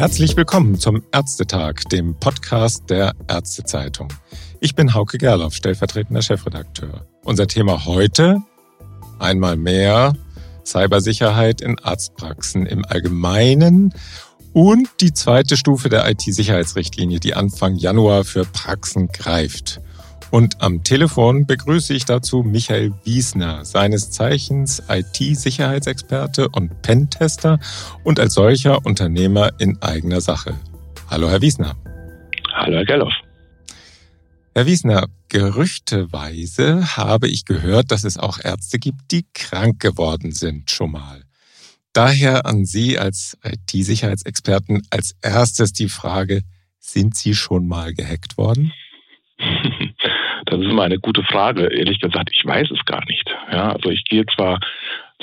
Herzlich willkommen zum Ärztetag, dem Podcast der Ärztezeitung. Ich bin Hauke Gerloff, stellvertretender Chefredakteur. Unser Thema heute, einmal mehr, Cybersicherheit in Arztpraxen im Allgemeinen und die zweite Stufe der IT-Sicherheitsrichtlinie, die Anfang Januar für Praxen greift. Und am Telefon begrüße ich dazu Michael Wiesner, seines Zeichens IT-Sicherheitsexperte und Pentester und als solcher Unternehmer in eigener Sache. Hallo, Herr Wiesner. Hallo, Herr Gerloff. Herr Wiesner, gerüchteweise habe ich gehört, dass es auch Ärzte gibt, die krank geworden sind schon mal. Daher an Sie als IT-Sicherheitsexperten als erstes die Frage, sind Sie schon mal gehackt worden? Das ist immer eine gute Frage. Ehrlich gesagt, ich weiß es gar nicht. Ja, also ich gehe zwar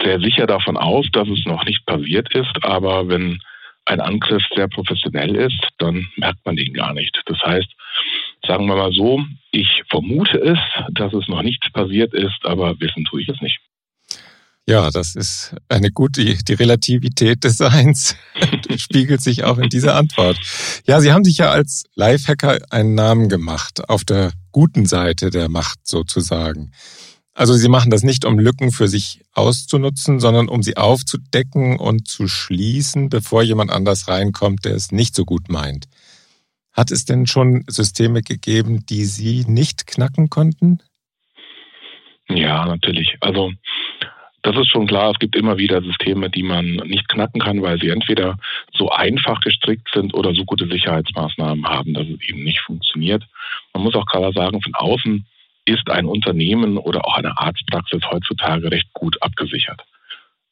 sehr sicher davon aus, dass es noch nicht passiert ist, aber wenn ein Angriff sehr professionell ist, dann merkt man den gar nicht. Das heißt, sagen wir mal so, ich vermute es, dass es noch nicht passiert ist, aber wissen tue ich es nicht. Ja, das ist eine gute, die Relativität des Seins spiegelt sich auch in dieser Antwort. Ja, Sie haben sich ja als Lifehacker einen Namen gemacht, auf der guten Seite der Macht sozusagen. Also Sie machen das nicht, um Lücken für sich auszunutzen, sondern um sie aufzudecken und zu schließen, bevor jemand anders reinkommt, der es nicht so gut meint. Hat es denn schon Systeme gegeben, die Sie nicht knacken konnten? Ja, natürlich. Also das ist schon klar, es gibt immer wieder Systeme, die man nicht knacken kann, weil sie entweder so einfach gestrickt sind oder so gute Sicherheitsmaßnahmen haben, dass es eben nicht funktioniert. Man muss auch klar sagen, von außen ist ein Unternehmen oder auch eine Arztpraxis heutzutage recht gut abgesichert.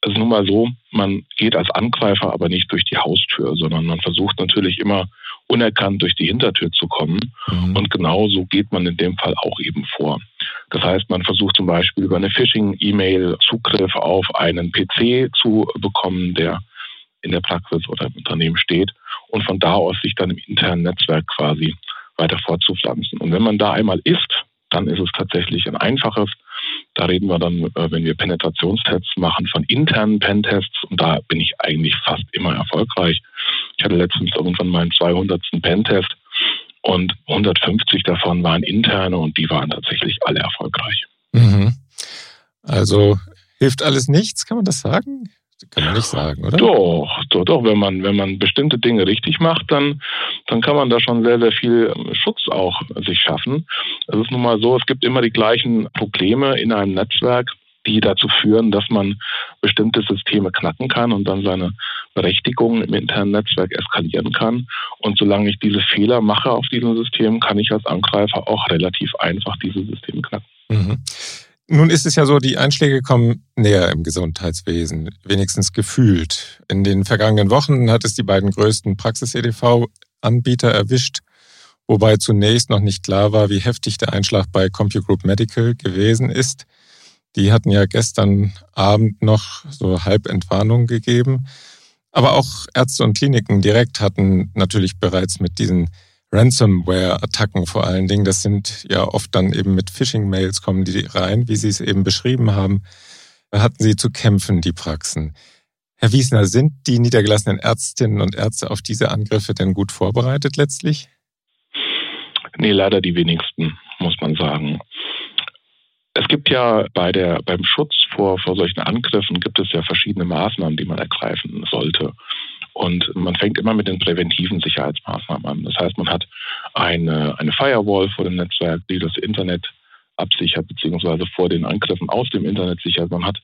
Es ist nun mal so, man geht als Angreifer aber nicht durch die Haustür, sondern man versucht natürlich immer unerkannt durch die Hintertür zu kommen. Mhm. Und genau so geht man in dem Fall auch eben vor. Das heißt, man versucht zum Beispiel über eine Phishing-E-Mail Zugriff auf einen PC zu bekommen, der in der Praxis oder im Unternehmen steht und von da aus sich dann im internen Netzwerk quasi weiter fortzupflanzen. Und wenn man da einmal ist, dann ist es tatsächlich ein einfaches. Da reden wir dann, äh, wenn wir Penetrationstests machen, von internen Pentests und da bin ich eigentlich fast immer erfolgreich. Ich hatte letztens irgendwann meinen 200. Pentest und 150 davon waren interne und die waren tatsächlich alle erfolgreich. Mhm. Also hilft alles nichts, kann man das sagen? Kann man nicht sagen, oder? Doch, doch, doch. Wenn man, wenn man bestimmte Dinge richtig macht, dann, dann kann man da schon sehr, sehr viel ähm, Schutz auch sich schaffen. Es ist nun mal so, es gibt immer die gleichen Probleme in einem Netzwerk, die dazu führen, dass man bestimmte Systeme knacken kann und dann seine Berechtigung im internen Netzwerk eskalieren kann. Und solange ich diese Fehler mache auf diesem System, kann ich als Angreifer auch relativ einfach diese Systeme knacken. Mhm. Nun ist es ja so, die Einschläge kommen näher im Gesundheitswesen, wenigstens gefühlt. In den vergangenen Wochen hat es die beiden größten Praxis-EDV-Anbieter erwischt, wobei zunächst noch nicht klar war, wie heftig der Einschlag bei CompuGroup Medical gewesen ist. Die hatten ja gestern Abend noch so Halbentwarnung gegeben. Aber auch Ärzte und Kliniken direkt hatten natürlich bereits mit diesen Ransomware-Attacken vor allen Dingen, das sind ja oft dann eben mit Phishing-Mails kommen die rein, wie Sie es eben beschrieben haben, da hatten Sie zu kämpfen, die Praxen. Herr Wiesner, sind die niedergelassenen Ärztinnen und Ärzte auf diese Angriffe denn gut vorbereitet letztlich? Nee, leider die wenigsten, muss man sagen. Es gibt ja bei der, beim Schutz vor, vor solchen Angriffen gibt es ja verschiedene Maßnahmen, die man ergreifen sollte. Und man fängt immer mit den präventiven Sicherheitsmaßnahmen an. Das heißt, man hat eine, eine Firewall vor dem Netzwerk, die das Internet absichert, beziehungsweise vor den Angriffen aus dem Internet sichert. Man hat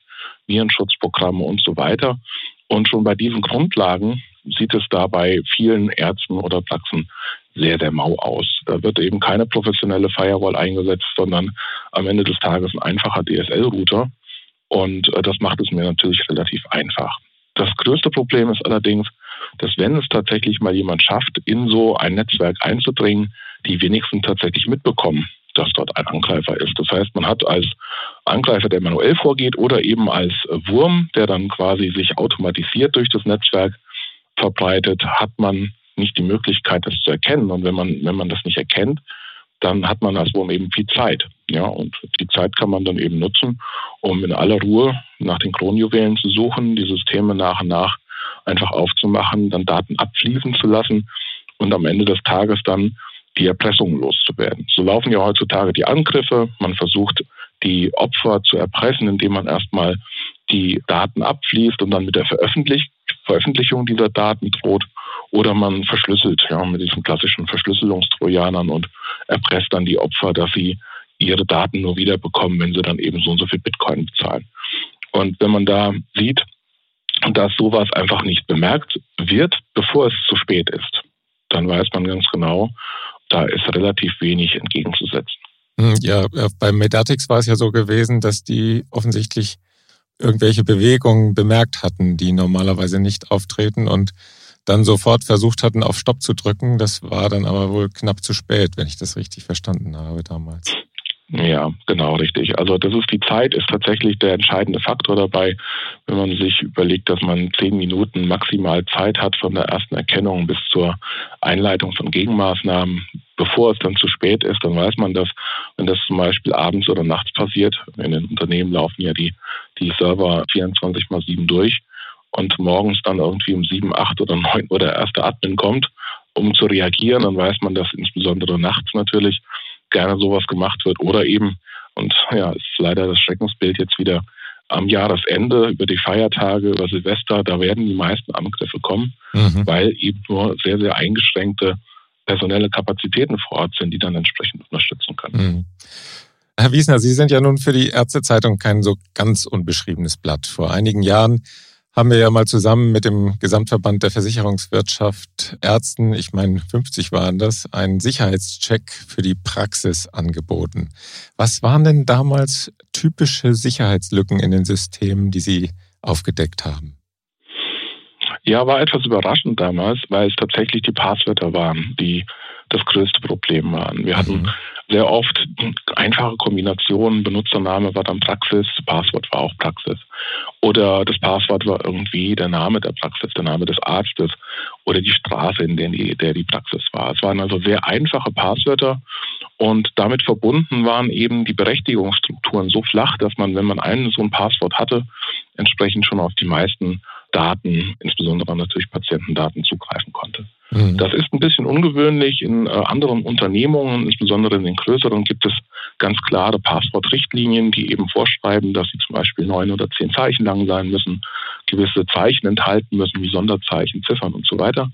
Virenschutzprogramme und so weiter. Und schon bei diesen Grundlagen sieht es da bei vielen Ärzten oder Praxen sehr, sehr mau aus. Da wird eben keine professionelle Firewall eingesetzt, sondern am Ende des Tages ein einfacher DSL-Router. Und äh, das macht es mir natürlich relativ einfach. Das größte Problem ist allerdings, dass wenn es tatsächlich mal jemand schafft, in so ein Netzwerk einzudringen, die wenigsten tatsächlich mitbekommen, dass dort ein Angreifer ist. Das heißt, man hat als Angreifer, der manuell vorgeht oder eben als Wurm, der dann quasi sich automatisiert durch das Netzwerk verbreitet, hat man nicht die Möglichkeit, das zu erkennen. Und wenn man, wenn man das nicht erkennt, dann hat man als Wurm eben viel Zeit. Ja, und die Zeit kann man dann eben nutzen, um in aller Ruhe nach den Kronjuwelen zu suchen, die Systeme nach und nach einfach aufzumachen, dann Daten abfließen zu lassen und am Ende des Tages dann die Erpressung loszuwerden. So laufen ja heutzutage die Angriffe. Man versucht, die Opfer zu erpressen, indem man erstmal die Daten abfließt und dann mit der Veröffentlich Veröffentlichung dieser Daten droht. Oder man verschlüsselt, ja, mit diesen klassischen Verschlüsselungstrojanern und erpresst dann die Opfer, dass sie ihre Daten nur wiederbekommen, wenn sie dann eben so und so viel Bitcoin bezahlen. Und wenn man da sieht, dass sowas einfach nicht bemerkt wird, bevor es zu spät ist, dann weiß man ganz genau, da ist relativ wenig entgegenzusetzen. Hm, ja, äh, bei Medatix war es ja so gewesen, dass die offensichtlich irgendwelche Bewegungen bemerkt hatten, die normalerweise nicht auftreten und dann sofort versucht hatten, auf Stopp zu drücken. Das war dann aber wohl knapp zu spät, wenn ich das richtig verstanden habe damals. Ja, genau, richtig. Also das ist die Zeit, ist tatsächlich der entscheidende Faktor dabei, wenn man sich überlegt, dass man zehn Minuten maximal Zeit hat von der ersten Erkennung bis zur Einleitung von Gegenmaßnahmen. Bevor es dann zu spät ist, dann weiß man das, wenn das zum Beispiel abends oder nachts passiert. In den Unternehmen laufen ja die, die Server 24 mal 7 durch und morgens dann irgendwie um 7, 8 oder 9 Uhr der erste Admin kommt, um zu reagieren, dann weiß man das insbesondere nachts natürlich gerne sowas gemacht wird oder eben, und ja, ist leider das Schreckensbild jetzt wieder am Jahresende, über die Feiertage, über Silvester, da werden die meisten Angriffe kommen, mhm. weil eben nur sehr, sehr eingeschränkte personelle Kapazitäten vor Ort sind, die dann entsprechend unterstützen können. Mhm. Herr Wiesner, Sie sind ja nun für die Ärztezeitung kein so ganz unbeschriebenes Blatt. Vor einigen Jahren haben wir ja mal zusammen mit dem Gesamtverband der Versicherungswirtschaft Ärzten, ich meine 50 waren das, einen Sicherheitscheck für die Praxis angeboten. Was waren denn damals typische Sicherheitslücken in den Systemen, die Sie aufgedeckt haben? Ja, war etwas überraschend damals, weil es tatsächlich die Passwörter waren, die das größte Problem waren. Wir hatten mhm. sehr oft einfache Kombinationen. Benutzername war dann Praxis, Passwort war auch Praxis. Oder das Passwort war irgendwie der Name der Praxis, der Name des Arztes oder die Straße, in der die, der die Praxis war. Es waren also sehr einfache Passwörter und damit verbunden waren eben die Berechtigungsstrukturen so flach, dass man, wenn man einen so ein Passwort hatte, entsprechend schon auf die meisten Daten, insbesondere natürlich Patientendaten, zugreifen konnte. Mhm. Das ist ein bisschen ungewöhnlich. In äh, anderen Unternehmungen, insbesondere in den größeren, gibt es ganz klare Passwortrichtlinien, die eben vorschreiben, dass sie zum Beispiel neun oder zehn Zeichen lang sein müssen, gewisse Zeichen enthalten müssen, wie Sonderzeichen, Ziffern und so weiter.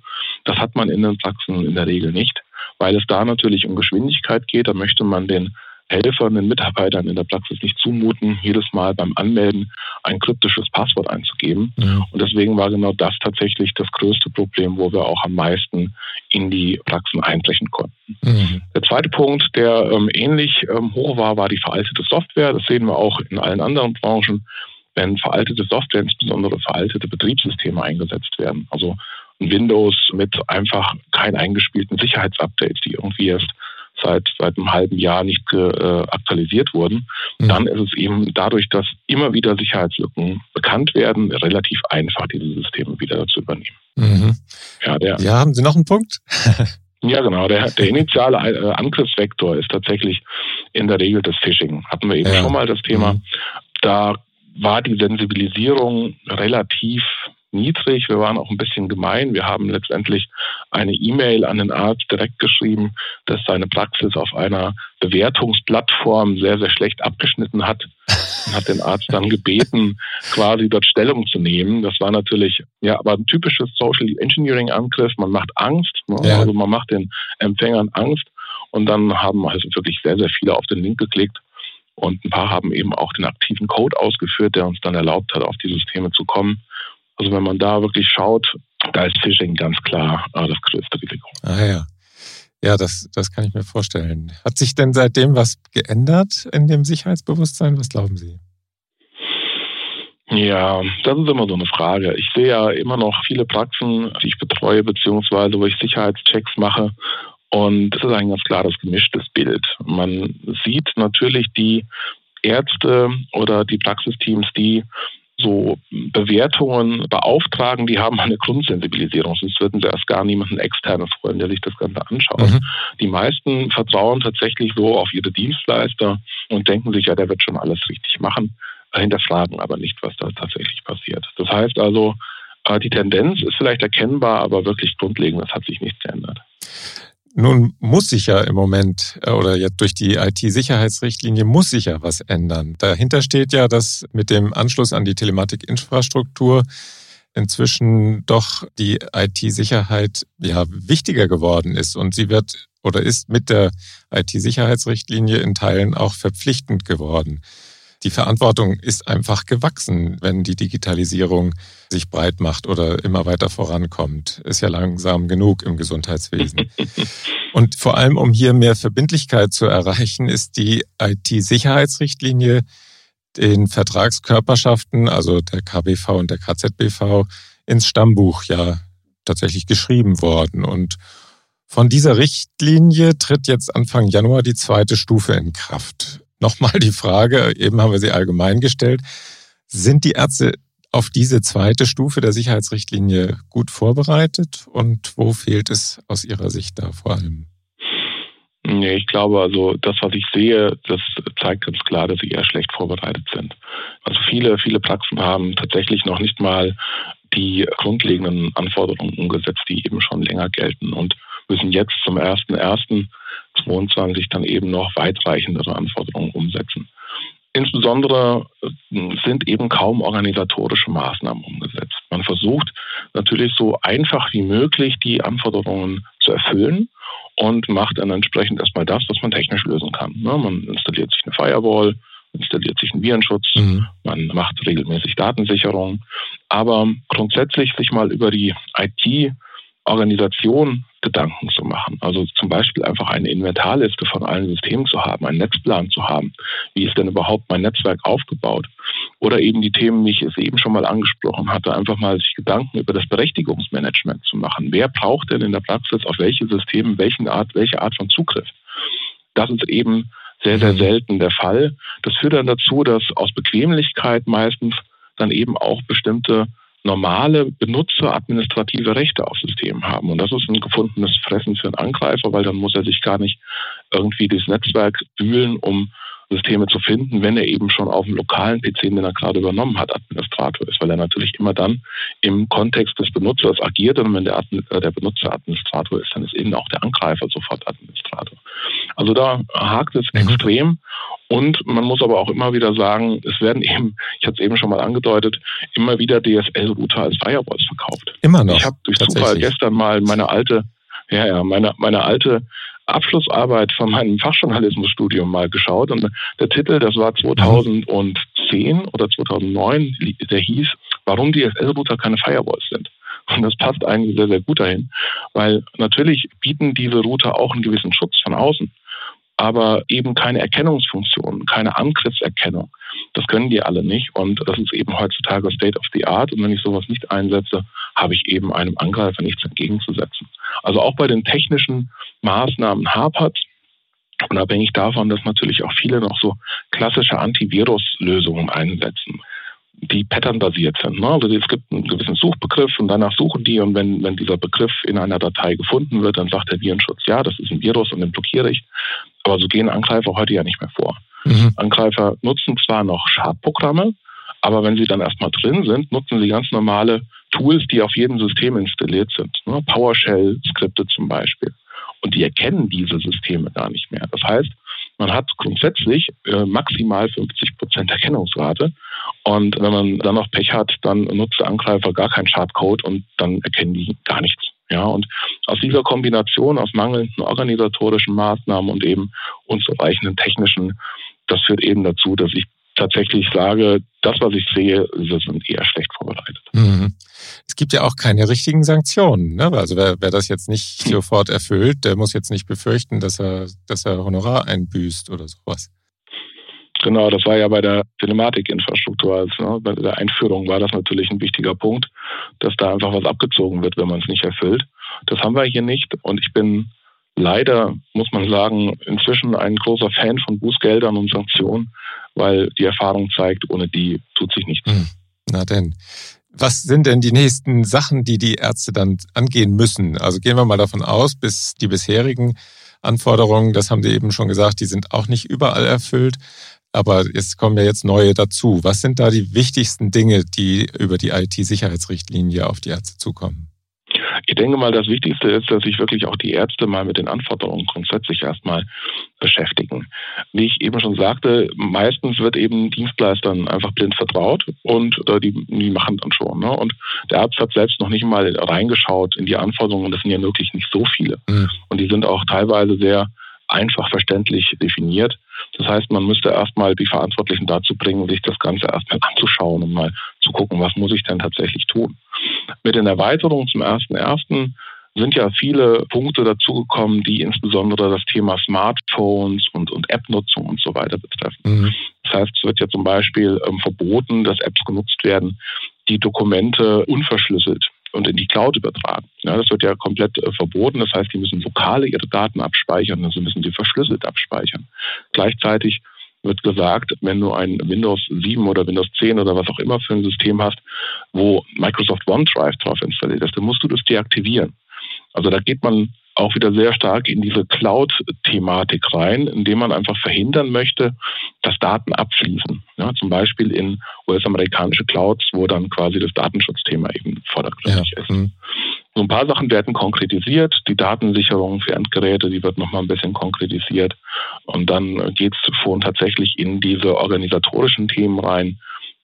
Das hat man in den Praxen in der Regel nicht, weil es da natürlich um Geschwindigkeit geht. Da möchte man den Helfern, den Mitarbeitern in der Praxis nicht zumuten, jedes Mal beim Anmelden ein kryptisches Passwort einzugeben. Ja. Und deswegen war genau das tatsächlich das größte Problem, wo wir auch am meisten in die Praxen einbrechen konnten. Mhm. Der zweite Punkt, der ähm, ähnlich ähm, hoch war, war die veraltete Software. Das sehen wir auch in allen anderen Branchen, wenn veraltete Software, insbesondere veraltete Betriebssysteme eingesetzt werden. Also Windows mit einfach kein eingespielten Sicherheitsupdates, die irgendwie erst seit, seit einem halben Jahr nicht äh, aktualisiert wurden, mhm. dann ist es eben dadurch, dass immer wieder Sicherheitslücken bekannt werden, relativ einfach, diese Systeme wieder zu übernehmen. Mhm. Ja, der, ja, haben Sie noch einen Punkt? ja, genau. Der, der initiale äh, Angriffsvektor ist tatsächlich in der Regel das Phishing. Hatten wir eben ja. schon mal das Thema. Mhm. Da war die Sensibilisierung relativ niedrig. Wir waren auch ein bisschen gemein. Wir haben letztendlich eine E-Mail an den Arzt direkt geschrieben, dass seine Praxis auf einer Bewertungsplattform sehr, sehr schlecht abgeschnitten hat und hat den Arzt dann gebeten, quasi dort Stellung zu nehmen. Das war natürlich, ja, aber ein typisches Social Engineering Angriff. Man macht Angst, ne? ja. also man macht den Empfängern Angst und dann haben also wirklich sehr, sehr viele auf den Link geklickt. Und ein paar haben eben auch den aktiven Code ausgeführt, der uns dann erlaubt hat, auf die Systeme zu kommen. Also wenn man da wirklich schaut, da ist Phishing ganz klar äh, das größte Risiko. Ah ja. Ja, das, das kann ich mir vorstellen. Hat sich denn seitdem was geändert in dem Sicherheitsbewusstsein? Was glauben Sie? Ja, das ist immer so eine Frage. Ich sehe ja immer noch viele Praxen, die ich betreue, beziehungsweise wo ich Sicherheitschecks mache. Und es ist ein ganz klares gemischtes Bild. Man sieht natürlich die Ärzte oder die Praxisteams, die so Bewertungen beauftragen, die haben eine Grundsensibilisierung, sonst würden sie erst gar niemanden externes freuen, der sich das Ganze anschaut. Mhm. Die meisten vertrauen tatsächlich so auf ihre Dienstleister und denken sich, ja, der wird schon alles richtig machen, hinterfragen aber nicht, was da tatsächlich passiert. Das heißt also, Äh, die Tendenz ist vielleicht erkennbar, aber wirklich grundlegend, das hat sich nichts geändert. Nun muss sich ja im Moment äh, oder jetzt durch die IT-Sicherheitsrichtlinie muss sich ja was ändern. Dahinter steht ja, dass mit dem Anschluss an die Telematikinfrastruktur inzwischen doch die IT-Sicherheit ja wichtiger geworden ist und sie wird oder ist mit der IT-Sicherheitsrichtlinie in Teilen auch verpflichtend geworden die Verantwortung ist einfach gewachsen, wenn die Digitalisierung sich breit macht oder immer weiter vorankommt. Ist ja langsam genug im Gesundheitswesen. Und vor allem, um hier mehr Verbindlichkeit zu erreichen, ist die IT-Sicherheitsrichtlinie den Vertragskörperschaften, also der KBV und der KZBV, ins Stammbuch ja tatsächlich geschrieben worden. Und von dieser Richtlinie tritt jetzt Anfang Januar die zweite Stufe in Kraft. Nochmal die Frage, eben haben wir sie allgemein gestellt. Sind die Ärzte auf diese zweite Stufe der Sicherheitsrichtlinie gut vorbereitet und wo fehlt es aus Ihrer Sicht da vor allem? Nee, ich glaube, also das, was ich sehe, das zeigt ganz klar, dass sie eher schlecht vorbereitet sind. Also viele, viele Praxen haben tatsächlich noch nicht mal die grundlegenden Anforderungen umgesetzt, die eben schon länger gelten und müssen jetzt zum 1.1. 22 dann eben noch weitreichendere Anforderungen umsetzen. Insbesondere äh, sind eben kaum organisatorische Maßnahmen umgesetzt. Man versucht natürlich so einfach wie möglich die Anforderungen zu erfüllen und macht dann entsprechend erstmal das, was man technisch lösen kann. Ne, man installiert sich eine Firewall, installiert sich einen Virenschutz, mhm. man macht regelmäßig Datensicherung. Aber grundsätzlich sich mal über die IT Organisation Gedanken zu machen. Also zum Beispiel einfach eine Inventarliste von allen Systemen zu haben, einen Netzplan zu haben. Wie ist denn überhaupt mein Netzwerk aufgebaut? Oder eben die Themen, die ich es eben schon mal angesprochen hatte, einfach mal sich Gedanken über das Berechtigungsmanagement zu machen. Wer braucht denn in der Praxis auf welche Systeme welchen Art, welche Art von Zugriff? Das ist eben sehr, sehr mhm. selten der Fall. Das führt dann dazu, dass aus Bequemlichkeit meistens dann eben auch bestimmte normale Benutzer administrative Rechte auf Systemen haben. Und das ist ein gefundenes Fressen für einen Angreifer, weil dann muss er sich gar nicht irgendwie das Netzwerk wühlen, um Systeme zu finden, wenn er eben schon auf dem lokalen PC, den er gerade übernommen hat, Administrator ist, weil er natürlich immer dann im Kontext des Benutzers agiert und wenn der, äh, der Benutzer Administrator ist, dann ist eben auch der Angreifer sofort Administrator. Also da hakt es mhm. extrem und man muss aber auch immer wieder sagen, es werden eben, ich hatte es eben schon mal angedeutet, immer wieder DSL-Router als Firewalls verkauft. Immer noch. Ich habe durch Zufall gestern mal meine alte, ja, ja, meine, meine alte Abschlussarbeit von meinem Fachjournalismusstudium mal geschaut und der Titel, das war 2010 oder 2009, der hieß, warum DSL-Router keine Firewalls sind. Und das passt eigentlich sehr, sehr gut dahin, weil natürlich bieten diese Router auch einen gewissen Schutz von außen aber eben keine Erkennungsfunktion, keine Angriffserkennung. Das können die alle nicht und das ist eben heutzutage State of the Art und wenn ich sowas nicht einsetze, habe ich eben einem Angreifer nichts entgegenzusetzen. Also auch bei den technischen Maßnahmen hapert unabhängig davon, dass natürlich auch viele noch so klassische Antivirus-Lösungen einsetzen die patternbasiert sind. Ne? Also es gibt einen gewissen Suchbegriff und danach suchen die und wenn, wenn dieser Begriff in einer Datei gefunden wird, dann sagt der Virenschutz, ja, das ist ein Virus und den blockiere ich. Aber so gehen Angreifer heute ja nicht mehr vor. Mhm. Angreifer nutzen zwar noch Schadprogramme, aber wenn sie dann erstmal drin sind, nutzen sie ganz normale Tools, die auf jedem System installiert sind. Ne? PowerShell-Skripte zum Beispiel. Und die erkennen diese Systeme gar nicht mehr. Das heißt, man hat grundsätzlich äh, maximal 50 Prozent Erkennungsrate. Und wenn man dann noch Pech hat, dann nutzt der Angreifer gar keinen Schadcode und dann erkennen die gar nichts. Ja, und aus dieser Kombination aus mangelnden organisatorischen Maßnahmen und eben unzureichenden technischen, das führt eben dazu, dass ich tatsächlich sage, das, was ich sehe, wir sind eher schlecht vorbereitet. Mhm. Es gibt ja auch keine richtigen Sanktionen. Ne? Also wer, wer das jetzt nicht sofort erfüllt, der muss jetzt nicht befürchten, dass er, dass er Honorar einbüßt oder sowas. Genau, das war ja bei der Telematikinfrastruktur, also ne, bei der Einführung war das natürlich ein wichtiger Punkt, dass da einfach was abgezogen wird, wenn man es nicht erfüllt. Das haben wir hier nicht und ich bin leider, muss man sagen, inzwischen ein großer Fan von Bußgeldern und Sanktionen, weil die Erfahrung zeigt, ohne die tut sich nichts. Hm. Na denn. Was sind denn die nächsten Sachen, die die Ärzte dann angehen müssen? Also gehen wir mal davon aus, bis die bisherigen Anforderungen, das haben Sie eben schon gesagt, die sind auch nicht überall erfüllt. aber es kommen ja jetzt neue dazu. Was sind da die wichtigsten Dinge, die über die IT-Sicherheitsrichtlinie auf die Ärzte zukommen? Ich denke mal, das Wichtigste ist, dass sich wirklich auch die Ärzte mal mit den Anforderungen grundsätzlich erstmal beschäftigen. Wie ich eben schon sagte, meistens wird eben Dienstleistern einfach blind vertraut und äh, die, die machen dann schon. Ne? Und der Arzt hat selbst noch nicht mal reingeschaut in die Anforderungen. Das sind ja wirklich nicht so viele. Mhm. Und die sind auch teilweise sehr einfach verständlich definiert. Das heißt, man müsste erstmal die Verantwortlichen dazu bringen, sich das Ganze erstmal anzuschauen und mal zu gucken, was muss ich denn tatsächlich tun. Mit den Erweiterungen zum 1.1. sind ja viele Punkte dazugekommen, die insbesondere das Thema Smartphones und, und App-Nutzung und so weiter betreffen. Mhm. Das heißt, es wird ja zum Beispiel ähm, verboten, dass Apps genutzt werden, die Dokumente unverschlüsselt und in die Cloud übertragen. Ja, das wird ja komplett äh, verboten. Das heißt, die müssen lokale ihre Daten abspeichern, also müssen sie verschlüsselt abspeichern. Gleichzeitig wird gesagt, wenn du ein Windows 7 oder Windows 10 oder was auch immer für ein System hast, wo Microsoft OneDrive drauf installiert ist, dann musst du das deaktivieren. Also da geht man auch wieder sehr stark in diese Cloud-Thematik rein, indem man einfach verhindern möchte, dass Daten abfließen. Ja, zum Beispiel in US-amerikanische Clouds, wo dann quasi das Datenschutzthema eben vordergründig ja. ist. So ein paar Sachen werden konkretisiert. Die Datensicherung für Endgeräte, die wird nochmal ein bisschen konkretisiert. Und dann geht es schon tatsächlich in diese organisatorischen Themen rein,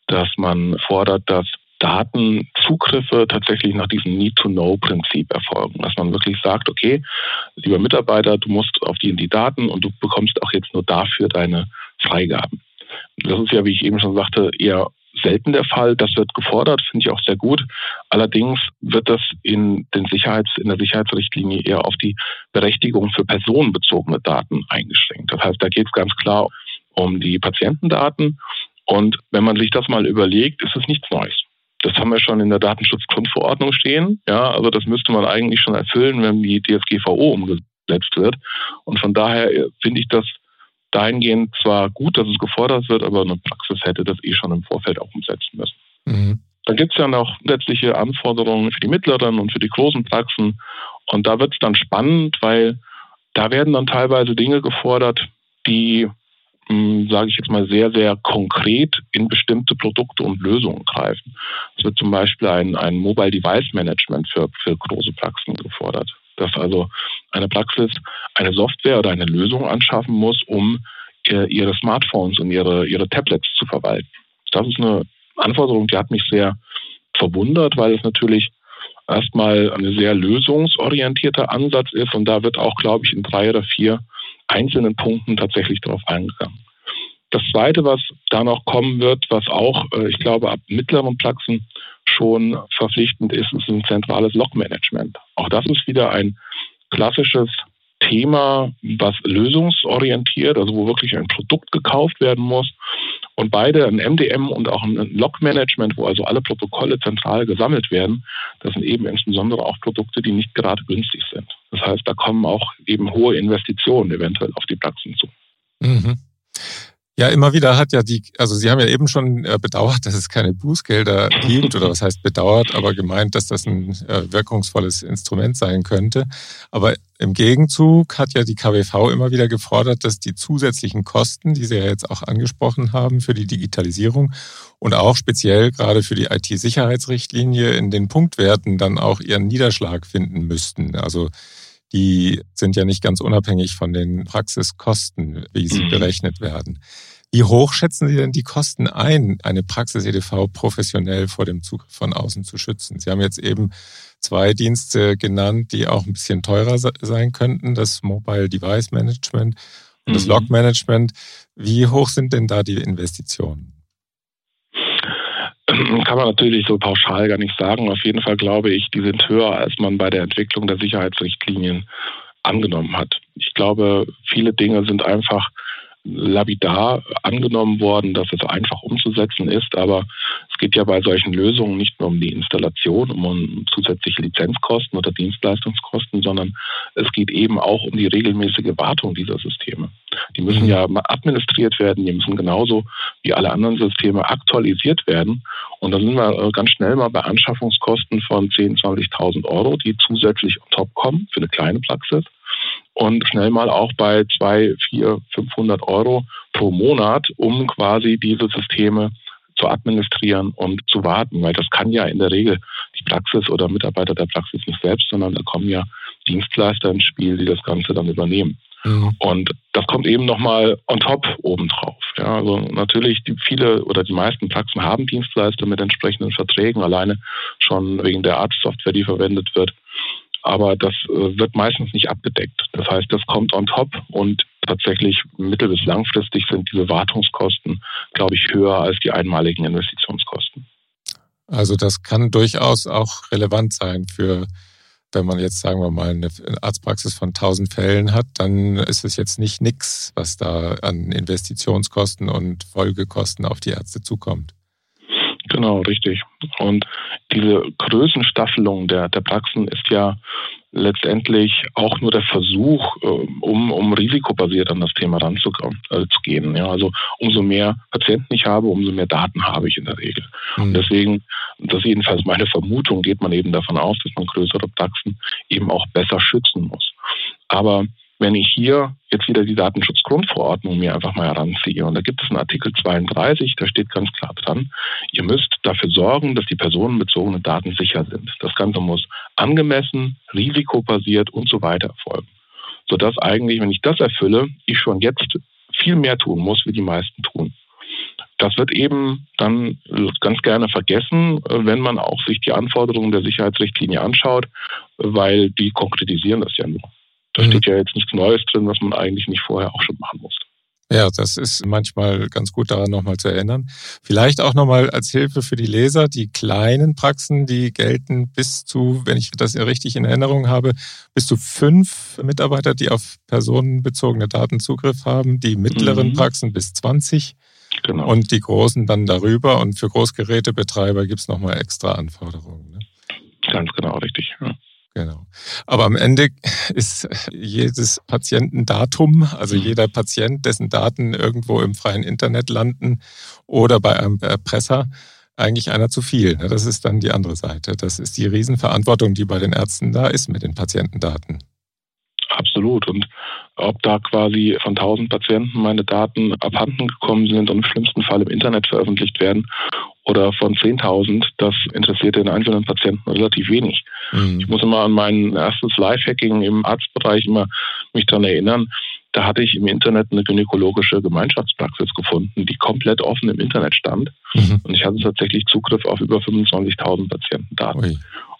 dass man fordert, dass Datenzugriffe tatsächlich nach diesem Need-to-Know-Prinzip erfolgen. Dass man wirklich sagt, okay, lieber Mitarbeiter, du musst auf die in die Daten und du bekommst auch jetzt nur dafür deine Freigaben. Das ist ja, wie ich eben schon sagte, eher selten der Fall. Das wird gefordert, finde ich auch sehr gut. Allerdings wird das in, den Sicherheits-, in der Sicherheitsrichtlinie eher auf die Berechtigung für personenbezogene Daten eingeschränkt. Das heißt, da geht es ganz klar um die Patientendaten. Und wenn man sich das mal überlegt, ist es nichts Neues. Das haben wir schon in der Datenschutzgrundverordnung stehen. Ja, also das müsste man eigentlich schon erfüllen, wenn die DSGVO umgesetzt wird. Und von daher äh, finde ich das dahingehend zwar gut, dass es gefordert wird, aber eine Praxis hätte das eh schon im Vorfeld auch umsetzen müssen. Mhm. Dann gibt es ja noch zusätzliche Anforderungen für die mittleren und für die großen Praxen. Und da wird es dann spannend, weil da werden dann teilweise Dinge gefordert, die hm, sage ich jetzt mal, sehr, sehr konkret in bestimmte Produkte und Lösungen greifen. Es wird zum Beispiel ein, ein Mobile Device Management für, für große Praxen gefordert. Dass also eine Praxis eine Software oder eine Lösung anschaffen muss, um äh, ihre Smartphones und ihre, ihre Tablets zu verwalten. Das ist eine Anforderung, die hat mich sehr verwundert, weil es natürlich erstmal ein sehr lösungsorientierter Ansatz ist und da wird auch, glaube ich, in drei oder vier einzelnen Punkten tatsächlich darauf eingegangen. Das Zweite, was da noch kommen wird, was auch, äh, ich glaube, ab mittleren Praxen schon verpflichtend ist, ist ein zentrales Logmanagement. Auch das ist wieder ein klassisches Thema, was lösungsorientiert, also wo wirklich ein Produkt gekauft werden muss. Und beide, ein MDM und auch ein Log-Management, wo also alle Protokolle zentral gesammelt werden, das sind eben insbesondere auch Produkte, die nicht gerade günstig sind. Das heißt, da kommen auch eben hohe Investitionen eventuell auf die Praxen zu. Mhm. Ja, immer wieder hat ja die, also Sie haben ja eben schon äh, bedauert, dass es keine Bußgelder gibt oder was heißt bedauert, aber gemeint, dass das ein äh, wirkungsvolles Instrument sein könnte. Aber im Gegenzug hat ja die KWV immer wieder gefordert, dass die zusätzlichen Kosten, die Sie ja jetzt auch angesprochen haben für die Digitalisierung und auch speziell gerade für die IT-Sicherheitsrichtlinie in den Punktwerten dann auch ihren Niederschlag finden müssten. Also die sind ja nicht ganz unabhängig von den Praxiskosten, wie sie mhm. berechnet werden. Wie hoch schätzen Sie denn die Kosten ein, eine Praxis-EDV professionell vor dem Zugriff von außen zu schützen? Sie haben jetzt eben zwei Dienste genannt, die auch ein bisschen teurer sein könnten, das Mobile Device Management und das mhm. Log Management. Wie hoch sind denn da die Investitionen? Kann man natürlich so pauschal gar nicht sagen. Auf jeden Fall glaube ich, die sind höher, als man bei der Entwicklung der Sicherheitsrichtlinien angenommen hat. Ich glaube, viele Dinge sind einfach lapidar angenommen worden, dass es einfach umzusetzen ist. Aber es geht ja bei solchen Lösungen nicht nur um die Installation, um zusätzliche Lizenzkosten oder Dienstleistungskosten, sondern es geht eben auch um die regelmäßige Wartung dieser Systeme. Die müssen mhm. ja administriert werden, die müssen genauso wie alle anderen Systeme aktualisiert werden. Und da sind wir äh, ganz schnell mal bei Anschaffungskosten von 10.000, 20.000 Euro, die zusätzlich on top kommen für eine kleine Praxis. Und schnell mal auch bei zwei, vier, 500 Euro pro Monat, um quasi diese Systeme zu administrieren und zu warten, weil das kann ja in der Regel die Praxis oder Mitarbeiter der Praxis nicht selbst, sondern da kommen ja Dienstleister ins Spiel, die das Ganze dann übernehmen. Mhm. Und das kommt eben nochmal on top obendrauf. Ja, also natürlich die viele oder die meisten Praxen haben Dienstleister mit entsprechenden Verträgen, alleine schon wegen der Arztsoftware, die verwendet wird. Aber das äh, wird meistens nicht abgedeckt. Das heißt, das kommt on top und tatsächlich mittel- bis langfristig sind diese Wartungskosten, glaube ich, höher als die einmaligen Investitionskosten. Also das kann durchaus auch relevant sein für wenn man jetzt, sagen wir mal, eine Arztpraxis von 1000 Fällen hat, dann ist es jetzt nicht nichts, was da an Investitionskosten und Folgekosten auf die Ärzte zukommt. Genau, richtig. Und diese Größenstaffelung der, der Praxen ist ja letztendlich auch nur der Versuch, äh, um, um risikobasiert an das Thema ranzugehen. Äh, ja, also umso mehr Patienten ich habe, umso mehr Daten habe ich in der Regel. Mhm. Und deswegen, das ist jedenfalls meine Vermutung, geht man eben davon aus, dass man größere Praxen eben auch besser schützen muss. Aber wenn ich hier jetzt wieder die Datenschutzgrundverordnung mir einfach mal heranziehe, und da gibt es einen Artikel 32, da steht ganz klar dran, ihr müsst dafür sorgen, dass die personenbezogenen Daten sicher sind. Das Ganze muss angemessen, risikobasiert und so weiter erfolgen. Sodass eigentlich, wenn ich das erfülle, ich schon jetzt viel mehr tun muss, wie die meisten tun. Das wird eben dann ganz gerne vergessen, wenn man auch sich die Anforderungen der Sicherheitsrichtlinie anschaut, weil die konkretisieren das ja nur. Da mhm. steht ja jetzt nichts Neues drin, was man eigentlich nicht vorher auch schon machen musste. Ja, das ist manchmal ganz gut daran nochmal zu erinnern. Vielleicht auch nochmal als Hilfe für die Leser, die kleinen Praxen, die gelten bis zu, wenn ich das richtig in Erinnerung habe, bis zu fünf Mitarbeiter, die auf personenbezogene Daten Zugriff haben, die mittleren mhm. Praxen bis 20 genau. und die großen dann darüber. Und für Großgerätebetreiber gibt es nochmal extra Anforderungen. Ne? Ganz genau, richtig. Ja. Genau. Aber am Ende ist jedes Patientendatum, also mhm. jeder Patient, dessen Daten irgendwo im freien Internet landen oder bei einem Erpresser, eigentlich einer zu viel. Ne? Das ist dann die andere Seite. Das ist die Riesenverantwortung, die bei den Ärzten da ist mit den Patientendaten. Absolut. Und ob da quasi von 1000 Patienten meine Daten abhanden gekommen sind und im schlimmsten Fall im Internet veröffentlicht werden oder von 10.000, das interessiert den einzelnen Patienten relativ wenig. Mhm. Ich muss immer an mein erstes Lifehacking im Arztbereich immer mich daran erinnern. Da hatte ich im Internet eine gynäkologische Gemeinschaftspraxis gefunden, die komplett offen im Internet stand. Mhm. Und ich hatte tatsächlich Zugriff auf über 25.000 Patientendaten. Ui.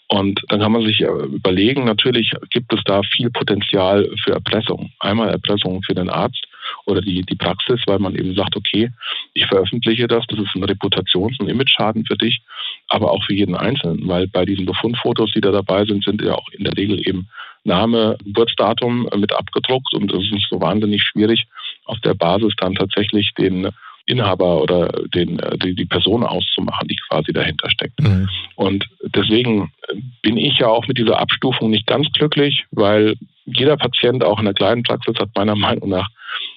Und dann kann man sich überlegen, natürlich gibt es da viel Potenzial für Erpressung. Einmal Erpressung für den Arzt oder die, die Praxis, weil man eben sagt, okay, ich veröffentliche das, das ist ein Reputations- und Image-Schaden für dich, aber auch für jeden Einzelnen, weil bei diesen Befundfotos, die da dabei sind, sind ja auch in der Regel eben Name, Geburtsdatum mit abgedruckt und es ist so wahnsinnig schwierig, auf der Basis dann tatsächlich den Inhaber oder den, die, die Person auszumachen, die quasi dahinter steckt. Mhm. Und deswegen bin ich ja auch mit dieser Abstufung nicht ganz glücklich, weil jeder Patient auch in der kleinen Praxis hat meiner Meinung nach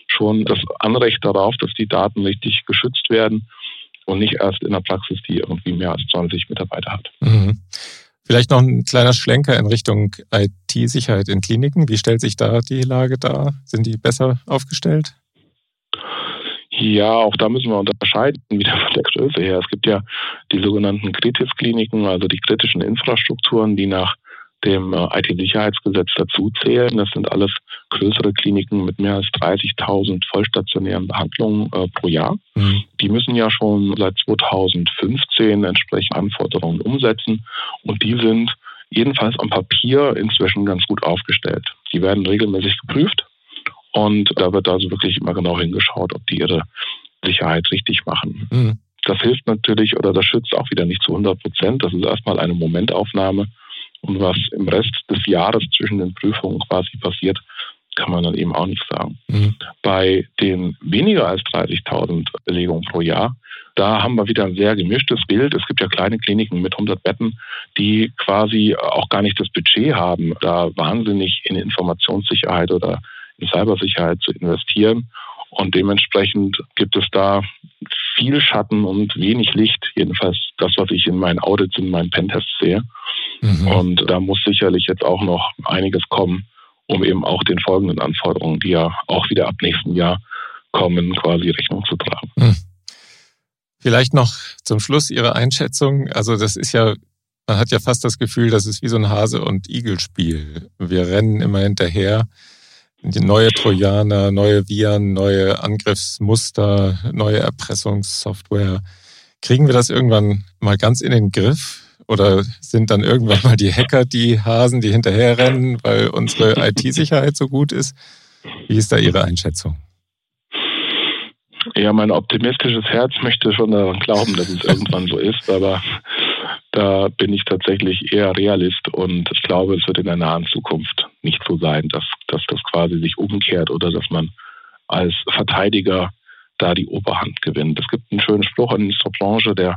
schon das Anrecht darauf, dass die Daten richtig geschützt werden und nicht erst in der Praxis, die irgendwie mehr als 20 Mitarbeiter hat. Mhm. Vielleicht noch ein kleiner Schlenker in Richtung IT-Sicherheit in Kliniken. Wie stellt sich da die Lage dar? Sind die besser aufgestellt? Ja, auch da müssen wir unterscheiden, wieder von der Größe her. Es gibt ja die sogenannten Kritis-Kliniken, also die kritischen Infrastrukturen, die nach dem äh, IT-Sicherheitsgesetz dazu zählen. Das sind alles größere Kliniken mit mehr als 30.000 vollstationären Behandlungen äh, pro Jahr. Mhm. Die müssen ja schon seit 2015 entsprechende Anforderungen umsetzen und die sind jedenfalls am Papier inzwischen ganz gut aufgestellt. Die werden regelmäßig geprüft und da wird also wirklich immer genau hingeschaut, ob die ihre Sicherheit richtig machen. Mhm. Das hilft natürlich oder das schützt auch wieder nicht zu 100 Prozent. Das ist erstmal eine Momentaufnahme. Und was im Rest des Jahres zwischen den Prüfungen quasi passiert, kann man dann eben auch nicht sagen. Mhm. Bei den weniger als 30.000 Belegungen pro Jahr, da haben wir wieder ein sehr gemischtes Bild. Es gibt ja kleine Kliniken mit 100 Betten, die quasi auch gar nicht das Budget haben, da wahnsinnig in Informationssicherheit oder in Cybersicherheit zu investieren. Und dementsprechend gibt es da viel Schatten und wenig Licht. Jedenfalls das, was ich in meinen Audits, in meinen Pentests sehe. Mhm. Und da muss sicherlich jetzt auch noch einiges kommen, um eben auch den folgenden Anforderungen, die ja auch wieder ab nächsten Jahr kommen, quasi Rechnung zu tragen. Hm. Vielleicht noch zum Schluss Ihre Einschätzung. Also das ist ja, man hat ja fast das Gefühl, das ist wie so ein Hase- und Igel-Spiel. Wir rennen immer hinterher. Neue Trojaner, neue Viren, neue Angriffsmuster, neue Erpressungssoftware. Kriegen wir das irgendwann mal ganz in den Griff? Oder sind dann irgendwann mal die Hacker die Hasen, die hinterherrennen, weil unsere IT-Sicherheit so gut ist? Wie ist da Ihre Einschätzung? Ja, mein optimistisches Herz möchte schon daran glauben, dass es irgendwann so ist, aber da bin ich tatsächlich eher Realist und ich glaube, es wird in der nahen Zukunft nicht so sein, dass, dass das quasi sich umkehrt oder dass man als Verteidiger da die Oberhand gewinnt. Es gibt einen schönen Spruch in unserer Branche, der,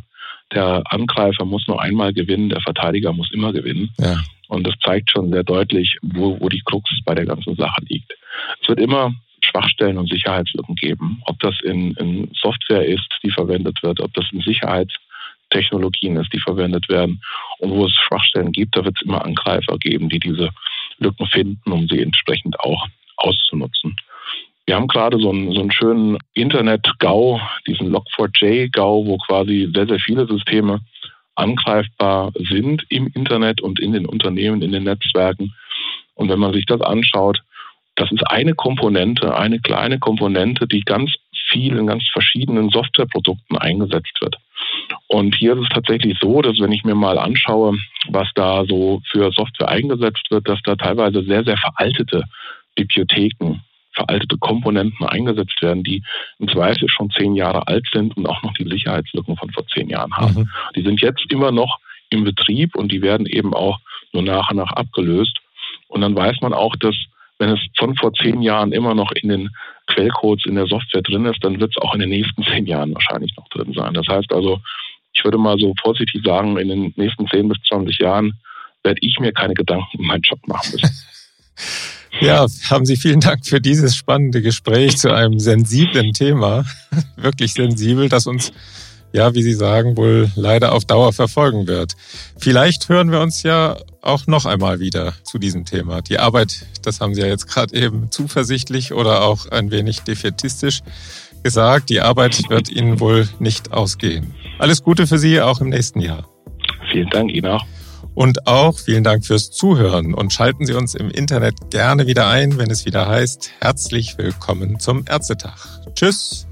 der Angreifer muss nur einmal gewinnen, der Verteidiger muss immer gewinnen. Ja. Und das zeigt schon sehr deutlich, wo, wo die Krux bei der ganzen Sache liegt. Es wird immer Schwachstellen und Sicherheitslücken geben. Ob das in, in Software ist, die verwendet wird, ob das in Sicherheitstechnologien ist, die verwendet werden. Und wo es Schwachstellen gibt, da wird es immer Angreifer geben, die diese Lücken finden, um sie entsprechend auch auszunutzen. Wir haben gerade so einen, so einen schönen Internet-GAU, diesen Log4j-GAU, wo quasi sehr, sehr viele Systeme angreifbar sind im Internet und in den Unternehmen, in den Netzwerken. Und wenn man sich das anschaut, das ist eine Komponente, eine kleine Komponente, die ganz viel in ganz verschiedenen Softwareprodukten eingesetzt wird. Und hier ist es tatsächlich so, dass wenn ich mir mal anschaue, was da so für Software eingesetzt wird, dass da teilweise sehr, sehr veraltete Bibliotheken, veraltete Komponenten eingesetzt werden, die im Zweifel schon zehn Jahre alt sind und auch noch die Sicherheitslücken von vor zehn Jahren haben. Mhm. Die sind jetzt immer noch im Betrieb und die werden eben auch nur nach und nach abgelöst. Und dann weiß man auch, dass wenn es von vor zehn Jahren immer noch in den Quellcodes in der Software drin ist, dann wird es auch in den nächsten zehn Jahren wahrscheinlich noch drin sein. Das heißt also, ich würde mal so vorsichtig sagen, in den nächsten zehn bis zwanzig Jahren werde ich mir keine Gedanken um meinen Job machen müssen. Ja, haben Sie vielen Dank für dieses spannende Gespräch zu einem sensiblen Thema. Wirklich sensibel, das uns ja, wie Sie sagen, wohl leider auf Dauer verfolgen wird. Vielleicht hören wir uns ja auch noch einmal wieder zu diesem Thema. Die Arbeit, das haben Sie ja jetzt gerade eben zuversichtlich oder auch ein wenig defetistisch gesagt, die Arbeit wird Ihnen wohl nicht ausgehen. Alles Gute für Sie auch im nächsten Jahr. Vielen Dank Ihnen auch. Und auch vielen Dank fürs Zuhören und schalten Sie uns im Internet gerne wieder ein, wenn es wieder heißt, herzlich willkommen zum Ärztetag. Tschüss.